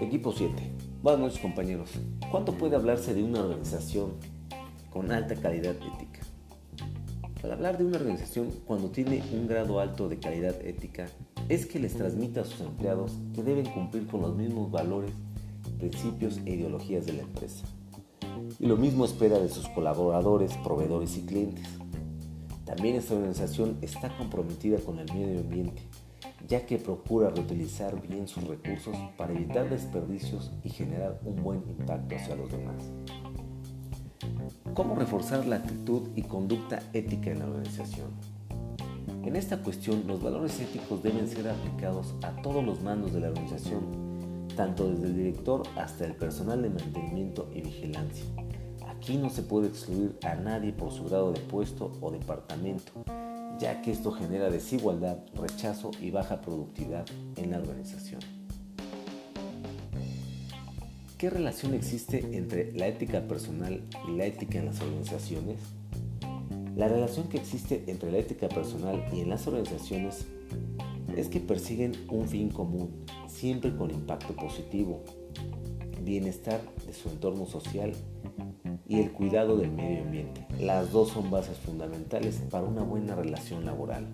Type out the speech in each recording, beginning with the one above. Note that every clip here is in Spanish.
Equipo 7. Buenas noches compañeros. ¿Cuánto puede hablarse de una organización con alta calidad ética? Al hablar de una organización cuando tiene un grado alto de calidad ética es que les transmite a sus empleados que deben cumplir con los mismos valores, principios e ideologías de la empresa. Y lo mismo espera de sus colaboradores, proveedores y clientes. También esta organización está comprometida con el medio ambiente, ya que procura reutilizar bien sus recursos para evitar desperdicios y generar un buen impacto hacia los demás. ¿Cómo reforzar la actitud y conducta ética en la organización? En esta cuestión, los valores éticos deben ser aplicados a todos los mandos de la organización, tanto desde el director hasta el personal de mantenimiento y vigilancia. Aquí no se puede excluir a nadie por su grado de puesto o departamento, ya que esto genera desigualdad, rechazo y baja productividad en la organización. ¿Qué relación existe entre la ética personal y la ética en las organizaciones? La relación que existe entre la ética personal y en las organizaciones es que persiguen un fin común, siempre con impacto positivo, bienestar de su entorno social y el cuidado del medio ambiente. Las dos son bases fundamentales para una buena relación laboral.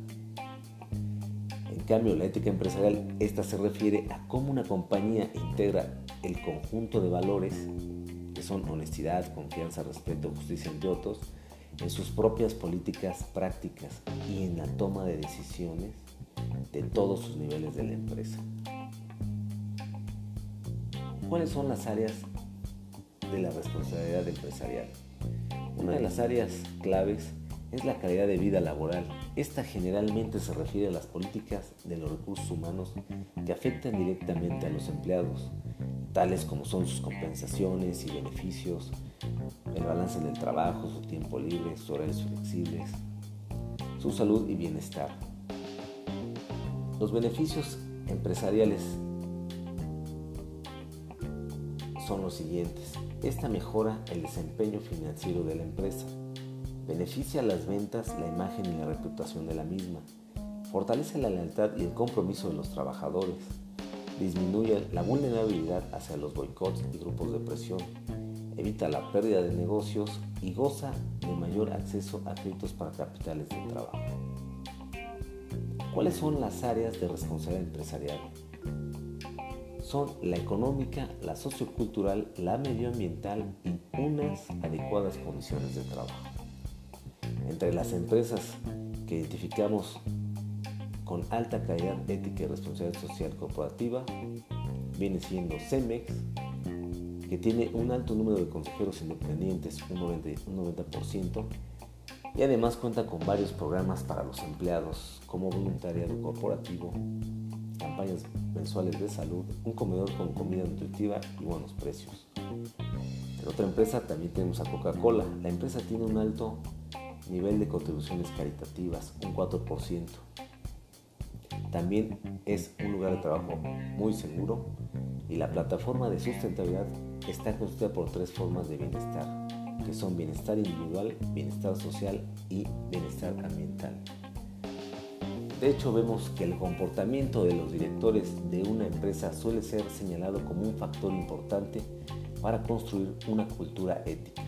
En cambio, la ética empresarial, esta se refiere a cómo una compañía integra el conjunto de valores, que son honestidad, confianza, respeto, justicia, entre otros, en sus propias políticas prácticas y en la toma de decisiones de todos sus niveles de la empresa. ¿Cuáles son las áreas de la responsabilidad empresarial? Una de las áreas claves es la calidad de vida laboral. Esta generalmente se refiere a las políticas de los recursos humanos que afectan directamente a los empleados, tales como son sus compensaciones y beneficios, el balance del trabajo, su tiempo libre, sus horarios flexibles, su salud y bienestar. Los beneficios empresariales son los siguientes. Esta mejora el desempeño financiero de la empresa, beneficia las ventas, la imagen y la reputación de la misma, fortalece la lealtad y el compromiso de los trabajadores, disminuye la vulnerabilidad hacia los boicots y grupos de presión, evita la pérdida de negocios y goza de mayor acceso a créditos para capitales de trabajo. ¿Cuáles son las áreas de responsabilidad empresarial? Son la económica, la sociocultural, la medioambiental y unas adecuadas condiciones de trabajo. Entre las empresas que identificamos con alta calidad ética y responsabilidad social corporativa viene siendo CEMEX, que tiene un alto número de consejeros independientes, un 90%, y además cuenta con varios programas para los empleados, como voluntariado corporativo, mensuales de salud, un comedor con comida nutritiva y buenos precios. En otra empresa también tenemos a Coca-Cola. La empresa tiene un alto nivel de contribuciones caritativas, un 4%. También es un lugar de trabajo muy seguro y la plataforma de sustentabilidad está constituida por tres formas de bienestar, que son bienestar individual, bienestar social y bienestar ambiental. De hecho, vemos que el comportamiento de los directores de una empresa suele ser señalado como un factor importante para construir una cultura ética.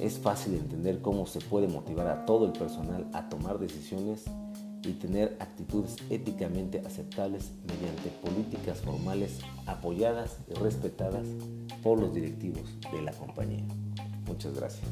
Es fácil entender cómo se puede motivar a todo el personal a tomar decisiones y tener actitudes éticamente aceptables mediante políticas formales apoyadas y respetadas por los directivos de la compañía. Muchas gracias.